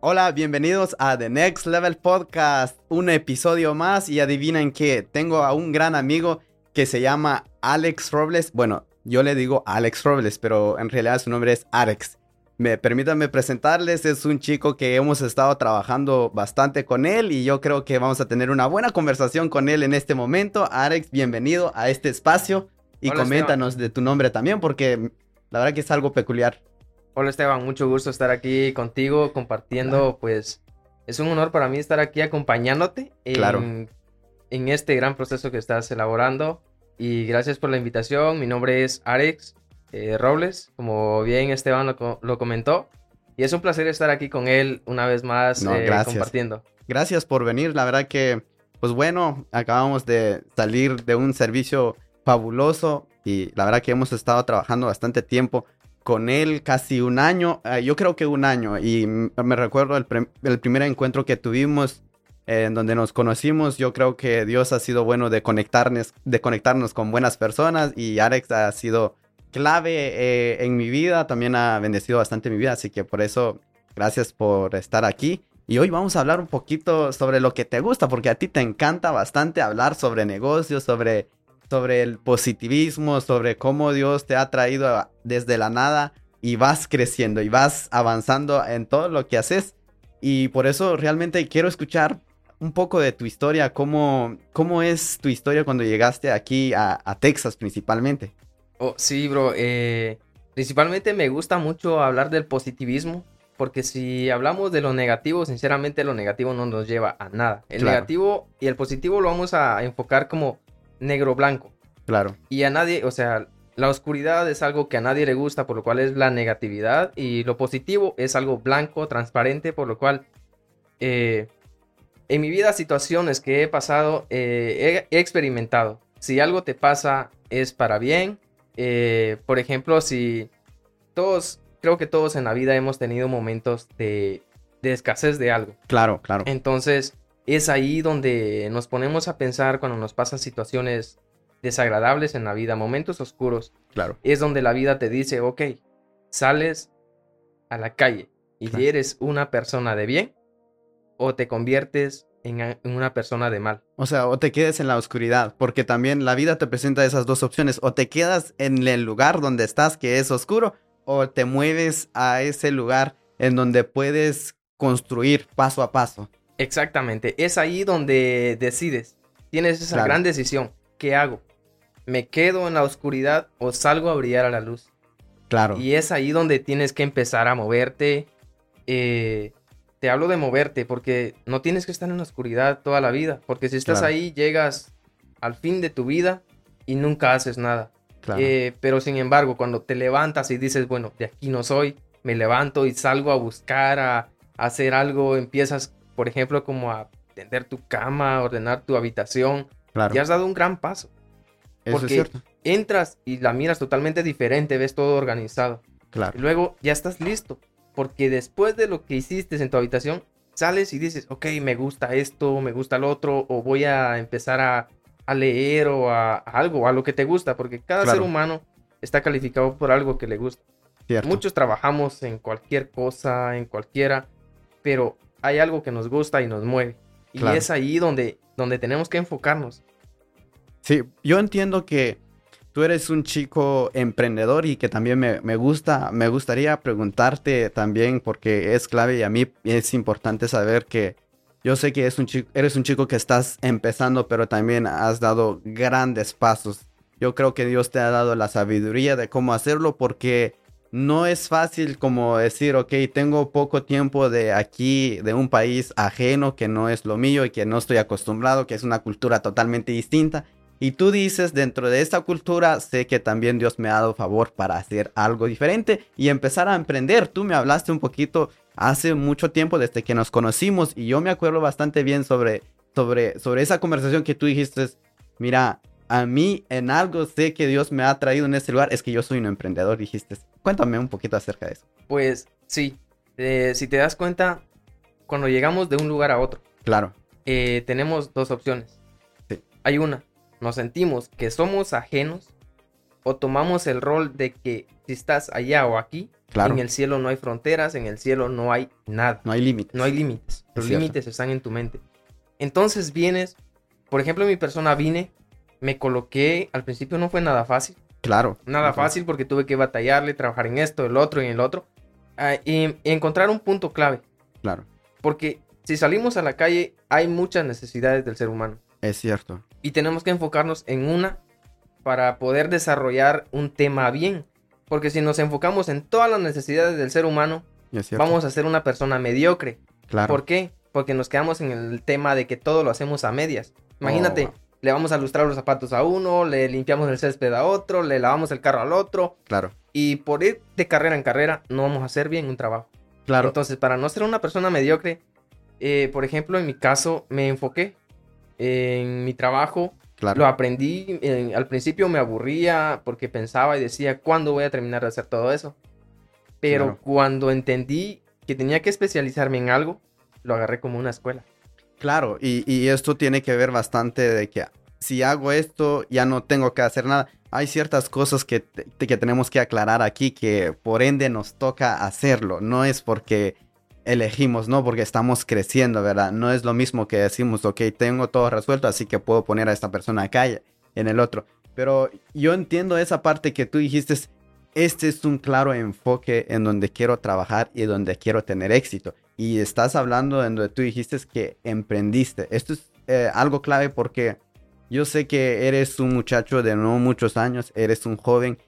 Hola, bienvenidos a The Next Level Podcast, un episodio más y adivinen que tengo a un gran amigo que se llama Alex Robles. Bueno, yo le digo Alex Robles, pero en realidad su nombre es Alex. Me permítanme presentarles, es un chico que hemos estado trabajando bastante con él y yo creo que vamos a tener una buena conversación con él en este momento. Alex, bienvenido a este espacio y coméntanos de tu nombre también porque la verdad que es algo peculiar. Hola Esteban, mucho gusto estar aquí contigo compartiendo, pues es un honor para mí estar aquí acompañándote en, en este gran proceso que estás elaborando. Y gracias por la invitación. Mi nombre es Alex eh, Robles, como bien Esteban lo, comentó. Y es un placer estar aquí con él una vez más eh, compartiendo. Gracias por venir, la verdad que, pues bueno, acabamos de salir de un servicio fabuloso y la verdad que hemos estado trabajando bastante tiempo con él casi un año, eh, yo creo que un año, y me recuerdo el, primer encuentro que tuvimos en donde nos conocimos, yo creo que Dios ha sido bueno de conectarnos, de conectarnos con buenas personas y Alex ha sido clave eh, en mi vida, también ha bendecido bastante mi vida, así que por eso gracias por estar aquí. Y hoy vamos a hablar un poquito sobre lo que te gusta, porque a ti te encanta bastante hablar sobre negocios, sobre sobre el positivismo, sobre cómo Dios te ha traído desde la nada y vas creciendo y vas avanzando en todo lo que haces. Y por eso realmente quiero escuchar un poco de tu historia, cómo, cómo es tu historia cuando llegaste aquí a, Texas principalmente. Oh, sí, bro. Eh, principalmente me gusta mucho hablar del positivismo, porque si hablamos de lo negativo, sinceramente lo negativo no nos lleva a nada. El negativo y el positivo lo vamos a enfocar como negro-blanco. Claro. Y a nadie, o sea, la oscuridad es algo que a nadie le gusta, por lo cual es la negatividad. Y lo positivo es algo blanco, transparente, por lo cual eh, en mi vida situaciones que he pasado, eh, he, experimentado. Si algo te pasa es para bien. Eh, por ejemplo, si todos, creo que todos en la vida hemos tenido momentos de, de escasez de algo. Claro, claro. Entonces, es ahí donde nos ponemos a pensar cuando nos pasan situaciones desagradables en la vida, momentos oscuros. Claro. Es donde la vida te dice, ok, sales a la calle y eres una persona de bien o te conviertes en, una persona de mal. O sea, o te quedes en la oscuridad, porque también la vida te presenta esas dos opciones, o te quedas en el lugar donde estás que es oscuro, o te mueves a ese lugar en donde puedes construir paso a paso. Exactamente, es ahí donde decides. Tienes esa gran decisión. ¿Qué hago? ¿Me quedo en la oscuridad o salgo a brillar a la luz? Claro. Y es ahí donde tienes que empezar a moverte. Eh, te hablo de moverte porque no tienes que estar en la oscuridad toda la vida. Porque si estás ahí, llegas al fin de tu vida y nunca haces nada. Eh, pero sin embargo, cuando te levantas y dices, bueno, de aquí no soy, me levanto y salgo a buscar, a hacer algo, empiezas por ejemplo, como a tender tu cama, ordenar tu habitación, claro. ya has dado un gran paso. Eso porque es cierto. entras y la miras totalmente diferente, ves todo organizado. Claro. Y luego ya estás listo, porque después de lo que hiciste en tu habitación, sales y dices, ok, me gusta esto, me gusta lo otro, o voy a empezar a, leer o a, algo, a lo que te gusta, porque cada ser humano está calificado por algo que le gusta. Muchos trabajamos en cualquier cosa, en cualquiera, pero hay algo que nos gusta y nos mueve. Y es ahí donde, donde tenemos que enfocarnos. Sí, yo entiendo que tú eres un chico emprendedor y que también me, gusta, me gustaría preguntarte también, porque es clave y a mí es importante saber que yo sé que es un chico, eres un chico que estás empezando, pero también has dado grandes pasos. Yo creo que Dios te ha dado la sabiduría de cómo hacerlo porque no es fácil como decir, ok, tengo poco tiempo de aquí, de un país ajeno que no es lo mío y que no estoy acostumbrado, que es una cultura totalmente distinta. Y tú dices, dentro de esta cultura, sé que también Dios me ha dado favor para hacer algo diferente y empezar a emprender. Tú me hablaste un poquito hace mucho tiempo desde que nos conocimos y yo me acuerdo bastante bien sobre, sobre, sobre esa conversación que tú dijiste, mira, a mí en algo sé que Dios me ha traído en este lugar, es que yo soy un emprendedor, dijiste. Cuéntame un poquito acerca de eso. Pues sí, eh, si te das cuenta, cuando llegamos de un lugar a otro, claro, eh, tenemos dos opciones. Hay una, nos sentimos que somos ajenos o tomamos el rol de que si estás allá o aquí, Claro. en el cielo no hay fronteras, en el cielo no hay nada. No hay límites. No hay límites. Es Los límites están en tu mente. Entonces vienes, por ejemplo, mi persona vine, me coloqué, al principio no fue nada fácil, Claro. nada fácil porque tuve que batallarle, trabajar en esto, el otro y en el otro, ah, y, y encontrar un punto clave, Claro. porque si salimos a la calle hay muchas necesidades del ser humano Es cierto. y tenemos que enfocarnos en una para poder desarrollar un tema bien, porque si nos enfocamos en todas las necesidades del ser humano, vamos a ser una persona mediocre. Claro. ¿Por qué? Porque nos quedamos en el tema de que todo lo hacemos a medias. Imagínate, Oh. Le vamos a lustrar los zapatos a uno, le limpiamos el césped a otro, le lavamos el carro al otro, Claro. y por ir de carrera en carrera no vamos a hacer bien un trabajo. Claro. Entonces, para no ser una persona mediocre, eh, por ejemplo, en mi caso, me enfoqué en mi trabajo, claro. lo aprendí, eh, al principio me aburría porque pensaba y decía, ¿cuándo voy a terminar de hacer todo eso? Pero Claro. cuando entendí que tenía que especializarme en algo, lo agarré como una escuela. Claro, y, y esto tiene que ver bastante de que si hago esto ya no tengo que hacer nada. Hay ciertas cosas que, que tenemos que aclarar aquí que por ende nos toca hacerlo. No es porque elegimos, no porque estamos creciendo, ¿verdad? No es lo mismo que decimos, ok, tengo todo resuelto, así que puedo poner a esta persona acá y en el otro. Pero yo entiendo esa parte que tú dijiste, este es un claro enfoque en donde quiero trabajar y donde quiero tener éxito. Y estás hablando en donde tú dijiste que emprendiste. Esto es eh, algo clave porque yo sé que eres un muchacho de no muchos años, eres un joven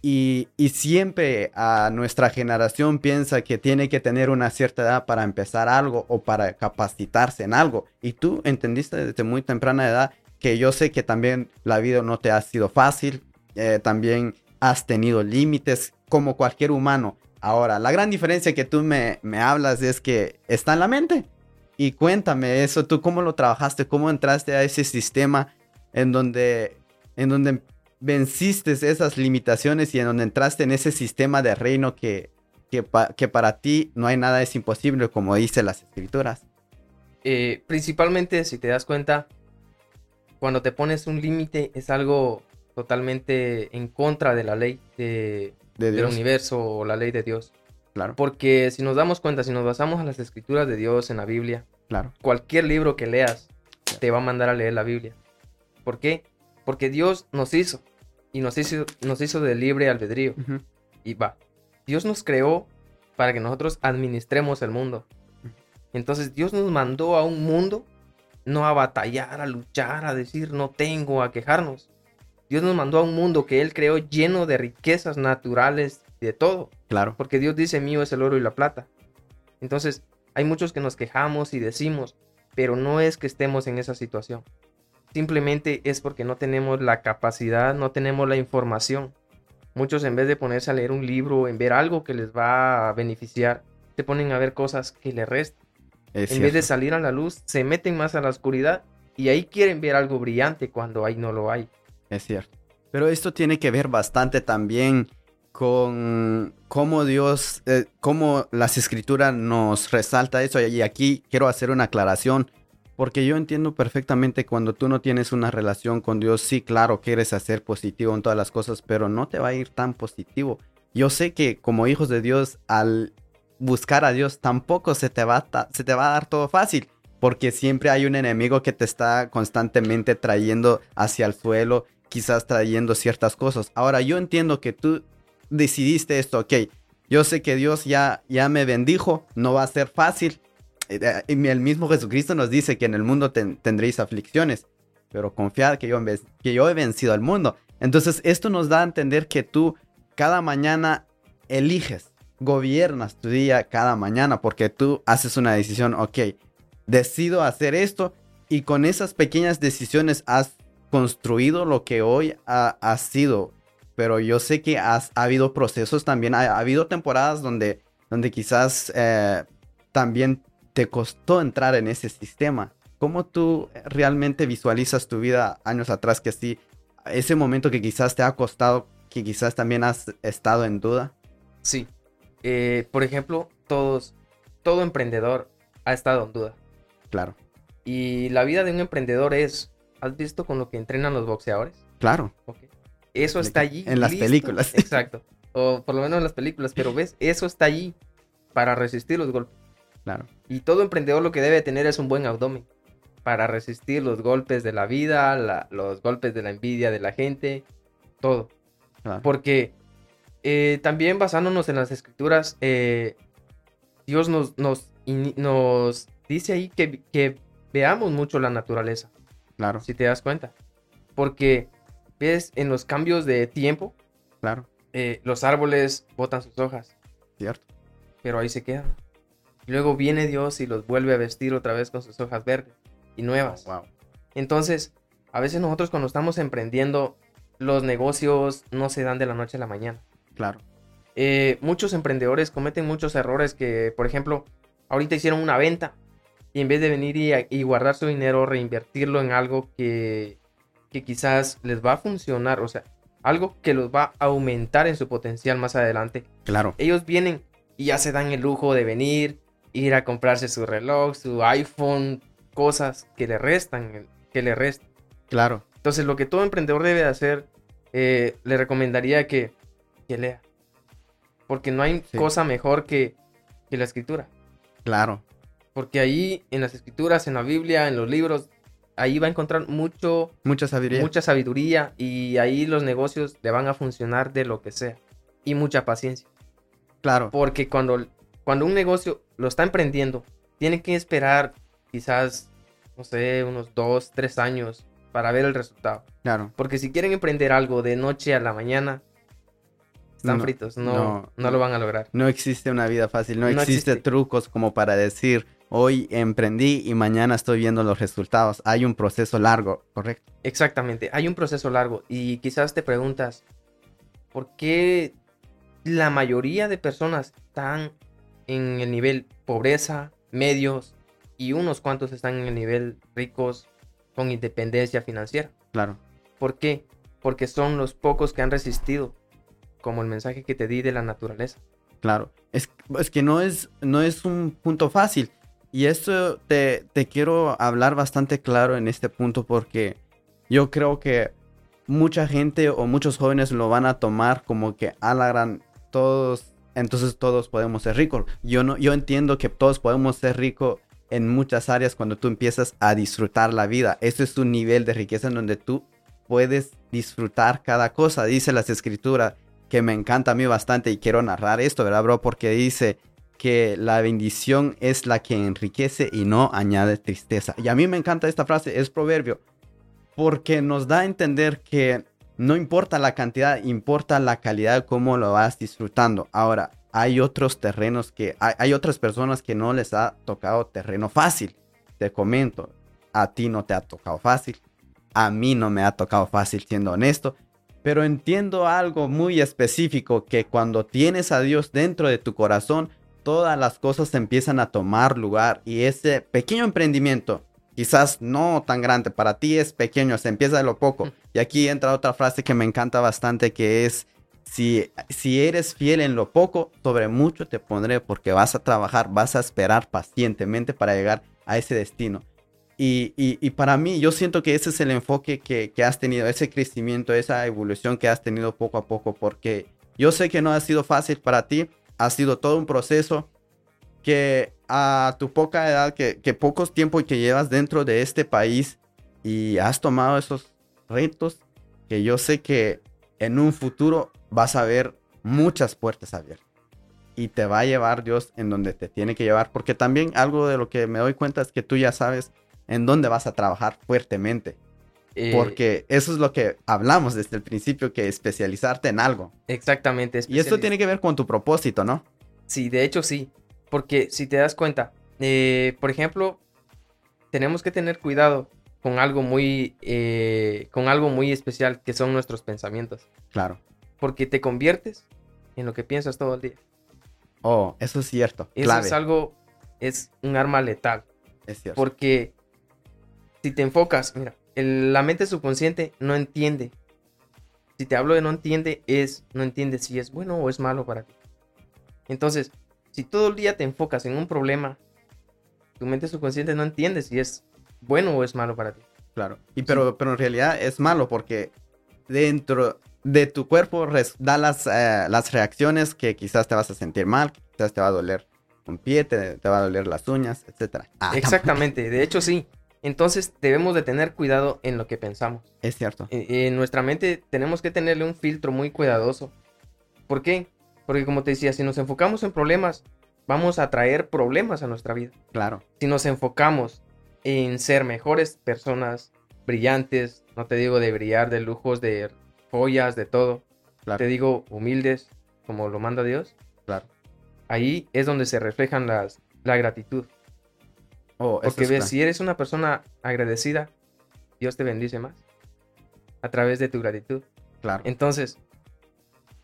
y, y siempre a nuestra generación piensa que tiene que tener una cierta edad para empezar algo o para capacitarse en algo. Y tú entendiste desde muy temprana edad que yo sé que también la vida no te ha sido fácil, eh, también has tenido límites como cualquier humano. Ahora, la gran diferencia que tú me, me hablas es que está en la mente. Y cuéntame eso, tú cómo lo trabajaste, cómo entraste a ese sistema en donde, en donde venciste esas limitaciones y en donde entraste en ese sistema de reino que, que, pa- que para ti no hay nada es imposible, como dice las escrituras. Eh, principalmente, si te das cuenta, cuando te pones un límite es algo totalmente en contra de la ley de- De del Dios. universo o la ley de Dios. Claro, Porque si nos damos cuenta, si nos basamos en las escrituras de Dios, en la Biblia, claro, cualquier libro que leas te va a mandar a leer la Biblia. ¿Por qué? Porque Dios nos hizo y nos hizo, nos hizo de libre albedrío. Y va, Dios nos creó para que nosotros administremos el mundo. Entonces Dios nos mandó a un mundo no a batallar, a luchar, a decir no tengo, a quejarnos. Dios nos mandó a un mundo que Él creó lleno de riquezas naturales de todo. claro, Porque Dios dice mío es el oro y la plata. Entonces, hay muchos que nos quejamos y decimos, pero no es que estemos en esa situación. Simplemente es porque no tenemos la capacidad, no tenemos la información. Muchos en vez de ponerse a leer un libro, en ver algo que les va a beneficiar, se ponen a ver cosas que les restan. es En vez de salir a la luz, se meten más a la oscuridad y ahí quieren ver algo brillante cuando ahí no lo hay. Es cierto. Pero esto tiene que ver bastante también con cómo Dios, eh, cómo las escrituras nos resalta eso. Y aquí quiero hacer una aclaración, porque yo entiendo perfectamente cuando tú no tienes una relación con Dios, sí, claro, quieres hacer positivo en todas las cosas, pero no te va a ir tan positivo. Yo sé que como hijos de Dios, al buscar a Dios, tampoco se te va a, se te va a dar todo fácil. Porque siempre hay un enemigo que te está constantemente trayendo hacia el suelo, quizás trayendo ciertas cosas. Ahora, yo entiendo que tú decidiste esto, ok. Yo sé que Dios ya, ya me bendijo, no va a ser fácil. Eh, el mismo Jesucristo nos dice que en el mundo ten- tendréis aflicciones, pero confiad que yo he vencido al mundo. Entonces, esto nos da a entender que tú cada mañana eliges, gobiernas tu día cada mañana, porque tú haces una decisión, ok, decido hacer esto y con esas pequeñas decisiones has construido lo que hoy ha, ha sido. Pero yo sé que has, ha habido procesos también, ha, ha habido temporadas donde, donde quizás eh, también te costó entrar en ese sistema. ¿Cómo tú realmente visualizas tu vida años atrás que sí, ese momento que quizás te ha costado, que quizás también has estado en duda? Sí. Eh, por ejemplo, todos, todo emprendedor ha estado en duda. Claro, Y la vida de un emprendedor es, ¿has visto con lo que entrenan los boxeadores? claro, Ok. eso está allí. En las películas. Exacto. O por lo menos en las películas, pero ves, eso está allí para resistir los golpes. Claro. Y todo emprendedor lo que debe tener es un buen abdomen para resistir los golpes de la vida, los golpes de la envidia de la gente, todo. Porque eh, también basándonos en las escrituras, eh, Dios nos, nos, nos dice ahí que, que, veamos mucho la naturaleza. Claro. Si te das cuenta. Porque ves en los cambios de tiempo. Claro. Eh, los árboles botan sus hojas. Cierto. Pero ahí se quedan. Luego viene Dios y los vuelve a vestir otra vez con sus hojas verdes y nuevas. wow. Entonces, a veces nosotros cuando estamos emprendiendo, los negocios no se dan de la noche a la mañana. Claro. Eh, muchos emprendedores cometen muchos errores que, por ejemplo, ahorita hicieron una venta y en vez de venir y, guardar su dinero, reinvertirlo en algo que, que quizás les va a funcionar, o sea, algo que los va a aumentar en su potencial más adelante. Claro. Ellos vienen y ya se dan el lujo de venir, ir a comprarse su reloj, su iPhone, cosas que le restan, que le restan. Claro. Entonces, lo que todo emprendedor debe hacer, eh, le recomendaría que, que, lea. Porque no hay cosa mejor que, que la escritura. Claro. Porque ahí, en las escrituras, en la Biblia, en los libros, ahí va a encontrar mucho... Mucha sabiduría. Mucha sabiduría y ahí los negocios le van a funcionar de lo que sea. Y mucha paciencia. Claro. Porque cuando, cuando un negocio lo está emprendiendo, tiene que esperar quizás, no sé, unos dos, tres años para ver el resultado. Claro. Porque si quieren emprender algo de noche a la mañana, están fritos, no, no, lo van a lograr. No existe una vida fácil, no, existe, trucos como para decir, hoy emprendí y mañana estoy viendo los resultados. Hay un proceso largo, ¿correcto? Exactamente, hay un proceso largo y quizás te preguntas, ¿por qué la mayoría de personas están en el nivel pobreza, medios, y unos cuantos están en el nivel ricos con independencia financiera. Claro. ¿Por qué? Porque son los pocos que han resistido, como el mensaje que te di de la naturaleza. Claro, es, es que no es, no es un punto fácil. Y esto te, te quiero hablar bastante claro en este punto porque yo creo que mucha gente o muchos jóvenes lo van a tomar como que a la gran todos, entonces todos podemos ser ricos. Yo no, yo entiendo que todos podemos ser ricos en muchas áreas cuando tú empiezas a disfrutar la vida. Este es un nivel de riqueza en donde tú puedes disfrutar cada cosa. Dice las escrituras que me encanta a mí bastante y quiero narrar esto, ¿verdad, bro? Porque dice que la bendición es la que enriquece y no añade tristeza. Y a mí me encanta esta frase, es proverbio, porque nos da a entender que no importa la cantidad, importa la calidad cómo lo vas disfrutando. Ahora, hay otros terrenos que, hay, otras personas que no les ha tocado terreno fácil. Te comento, a ti no te ha tocado fácil, a mí no me ha tocado fácil siendo honesto, pero entiendo algo muy específico que cuando tienes a Dios dentro de tu corazón, todas las cosas empiezan a tomar lugar y ese pequeño emprendimiento, quizás no tan grande, para ti es pequeño, se empieza de lo poco. Y aquí entra otra frase que me encanta bastante que es si, si eres fiel en lo poco, sobre mucho te pondré porque vas a trabajar, vas a esperar pacientemente para llegar a ese destino. Y, y, para mí, yo siento que ese es el enfoque que, que, has tenido, ese crecimiento, esa evolución que has tenido poco a poco, porque yo sé que no ha sido fácil para ti, ha sido todo un proceso que a tu poca edad, que, que pocos tiempo que llevas dentro de este país y has tomado esos retos que yo sé que en un futuro vas a ver muchas puertas abiertas. Y te va a llevar Dios en donde te tiene que llevar. Porque también algo de lo que me doy cuenta es que tú ya sabes en dónde vas a trabajar fuertemente. Eh, porque eso es lo que hablamos desde el principio, que especializarte en algo. Exactamente. Y esto tiene que ver con tu propósito, ¿no? Sí, de hecho sí. Porque si te das cuenta, eh, por ejemplo, tenemos que tener cuidado con algo muy, eh, con algo muy especial que son nuestros pensamientos. Claro. Porque te conviertes en lo que piensas todo el día. Oh, eso es cierto. Eso es algo, es un arma letal. Es cierto. Porque si te enfocas, mira, la mente subconsciente no entiende. Si te hablo de no entiende, es no entiende si es bueno o es malo para ti. Entonces, si todo el día te enfocas en un problema, tu mente subconsciente no entiende si es bueno o es malo para ti. Claro. Y pero, pero en realidad es malo porque dentro, de tu cuerpo da las, eh, las reacciones que quizás te vas a sentir mal, quizás te va a doler un pie, te, va a doler las uñas, etc. Ah, Exactamente, de hecho sí. Entonces debemos de tener cuidado en lo que pensamos. Es cierto. En, nuestra mente tenemos que tenerle un filtro muy cuidadoso. ¿Por qué? Porque como te decía, si nos enfocamos en problemas, vamos a traer problemas a nuestra vida. Claro. Si nos enfocamos en ser mejores personas, brillantes, no te digo de brillar, de lujos, de joyas, de todo. Te digo humildes, como lo manda Dios. Claro. Ahí es donde se reflejan las, la gratitud. Oh, Porque ves, si eres una persona agradecida, Dios te bendice más a través de tu gratitud. Claro. Entonces,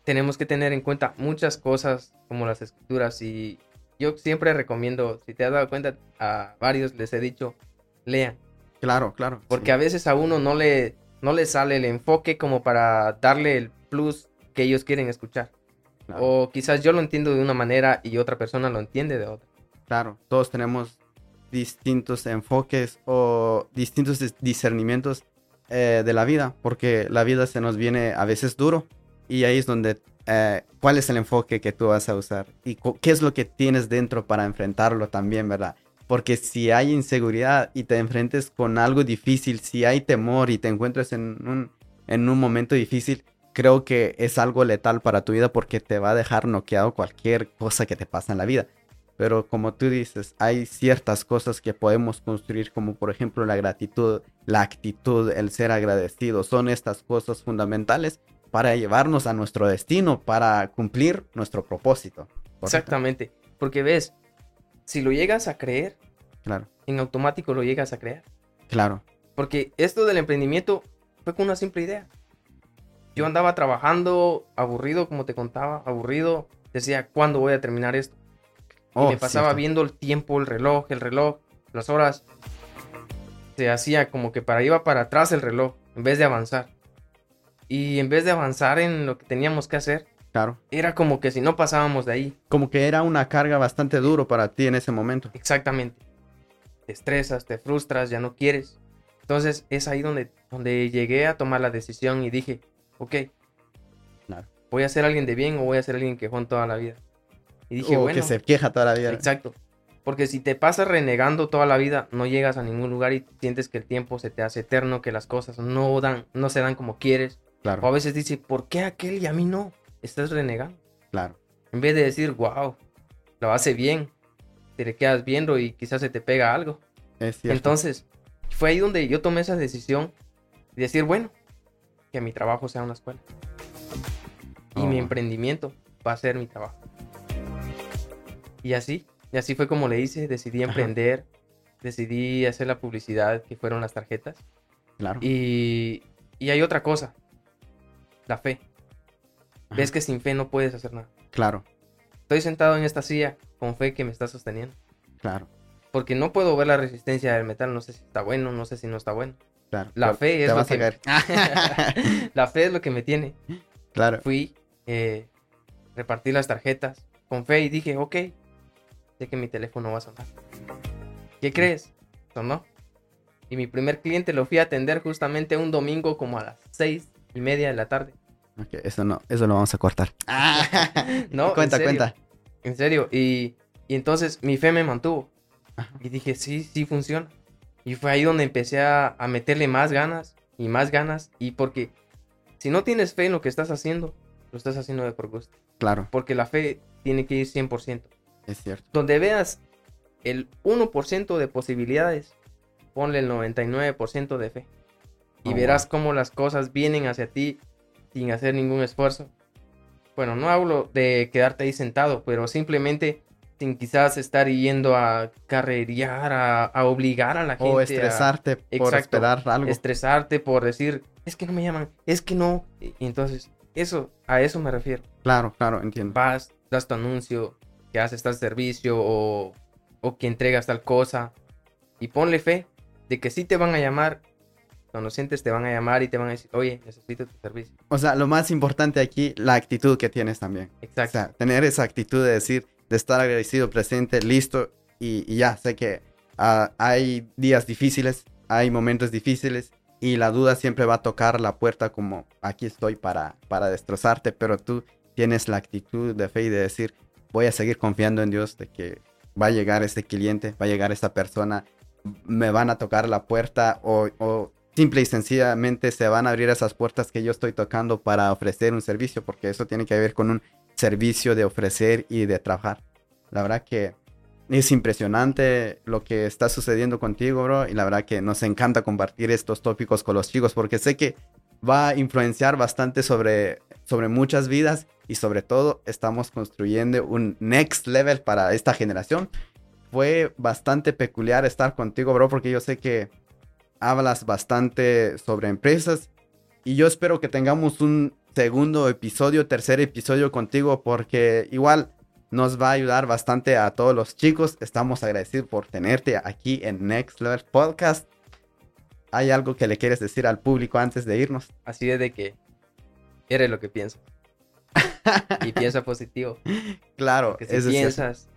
tenemos que tener en cuenta muchas cosas como las escrituras y yo siempre recomiendo, si te has dado cuenta, a varios les he dicho, lean. Claro, claro. Porque a veces a uno no le, no le sale el enfoque como para darle el plus que ellos quieren escuchar. O quizás yo lo entiendo de una manera y otra persona lo entiende de otra. Claro, todos tenemos distintos enfoques o distintos discernimientos eh, de la vida, porque la vida se nos viene a veces duro y ahí es donde, eh, ¿cuál es el enfoque que tú vas a usar? ¿Y qué es lo que tienes dentro para enfrentarlo también, verdad? Porque si hay inseguridad y te enfrentes con algo difícil, si hay temor y te encuentras en un, en un momento difícil, creo que es algo letal para tu vida porque te va a dejar noqueado cualquier cosa que te pasa en la vida. Pero como tú dices, hay ciertas cosas que podemos construir, como por ejemplo la gratitud, la actitud, el ser agradecido. Son estas cosas fundamentales para llevarnos a nuestro destino, para cumplir nuestro propósito. Exactamente. Porque ves, si lo llegas a creer, claro. en automático lo llegas a creer. Claro. Porque esto del emprendimiento fue con una simple idea. Yo andaba trabajando, aburrido, como te contaba, aburrido. Decía, ¿cuándo voy a terminar esto? Y oh, me pasaba viendo el tiempo, el reloj, el reloj, las horas. Se hacía como que para iba para atrás el reloj, en vez de avanzar. Y en vez de avanzar en lo que teníamos que hacer, Claro. Era como que si no pasábamos de ahí. Como que era una carga bastante duro para ti en ese momento. Exactamente. Te estresas, te frustras, ya no quieres. Entonces es ahí donde, donde llegué a tomar la decisión y dije, ok, claro. voy a ser alguien de bien o voy a ser alguien quejón toda la vida. Y dije, o que se queja toda la vida. Exacto. Porque si te pasas renegando toda la vida, no llegas a ningún lugar y sientes que el tiempo se te hace eterno, que las cosas no dan, no se dan como quieres. Claro. O a veces dices, ¿por qué aquel y a mí no? estás renegando. Claro. En vez de decir, wow, lo hace bien, te le quedas viendo y quizás se te pega algo. Es cierto. Entonces, fue ahí donde yo tomé esa decisión de decir, bueno, que mi trabajo sea una escuela. Y mi oh. emprendimiento va a ser mi trabajo. Y así, y así fue como le hice, decidí emprender, decidí hacer la publicidad que fueron las tarjetas. Claro. Y, y hay otra cosa, la fe. Ves que sin fe no puedes hacer nada. Claro. Estoy sentado en esta silla con fe que me está sosteniendo. Claro. Porque no puedo ver la resistencia del metal, no sé si está bueno, no sé si no está bueno. Claro. La fe es lo que... la fe es lo que me tiene. Claro. Fui, eh, repartí las tarjetas con fe y dije, ok, sé que mi teléfono va a sonar. ¿Qué crees? Sonó. Y mi primer cliente lo fui a atender justamente un domingo como a las seis y media de la tarde eso no, eso lo vamos a cortar. no, cuenta, cuenta. En serio, y, entonces mi fe me mantuvo. Y dije, sí, sí funciona. Y fue ahí donde empecé a, meterle más ganas y más ganas. Y porque si no tienes fe en lo que estás haciendo, lo estás haciendo de por gusto. Claro. Porque la fe tiene que ir 100%. Es cierto. Donde veas el 1% de posibilidades, ponle el 99% de fe. Y oh, verás cómo las cosas vienen hacia ti sin hacer ningún esfuerzo. Bueno, no hablo de quedarte ahí sentado, pero simplemente sin quizás estar yendo a carrerear, a, obligar a la gente. O estresarte por esperar algo. Estresarte por decir, es que no me llaman, es que no. Y entonces, eso, a eso me refiero. Claro, claro, entiendo. Vas, das tu anuncio, que haces tal servicio o, o que entregas tal cosa. Y ponle fe de que sí te van a llamar cuando sientes te van a llamar y te van a decir, oye, necesito tu servicio. O sea, lo más importante aquí, la actitud que tienes también. Exacto. O sea, tener esa actitud de decir, de estar agradecido, presente, listo y, ya, sé que ah, hay días difíciles, hay momentos difíciles y la duda siempre va a tocar la puerta como aquí estoy para, para destrozarte, pero tú tienes la actitud de fe y de decir, voy a seguir confiando en Dios de que va a llegar este cliente, va a llegar esta persona, me van a tocar la puerta o, o simple y sencillamente se van a abrir esas puertas que yo estoy tocando para ofrecer un servicio, porque eso tiene que ver con un servicio de ofrecer y de trabajar. La verdad que es impresionante lo que está sucediendo contigo, bro. Y la verdad que nos encanta compartir estos tópicos con los chicos porque sé que va a influenciar bastante sobre, sobre muchas vidas y sobre todo estamos construyendo un next level para esta generación. Fue bastante peculiar estar contigo, bro, porque yo sé que hablas bastante sobre empresas y yo espero que tengamos un segundo episodio, tercer episodio contigo porque igual nos va a ayudar bastante a todos los chicos. Estamos agradecidos por tenerte aquí en Next Level Podcast. ¿Hay algo que le quieres decir al público antes de irnos? Así es de que eres lo que piensas. y piensa positivo. Claro. Que si piensas,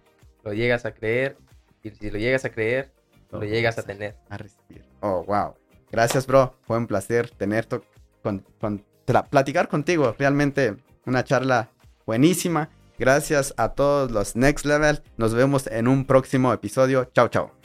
lo llegas a creer. Y si lo llegas a creer, lo, llegas a tener. A recibir. Oh, wow. Gracias, bro. Fue un placer tenerte con, con platicar contigo. Realmente una charla buenísima. Gracias a todos los Next Level. Nos vemos en un próximo episodio. Chao, chao.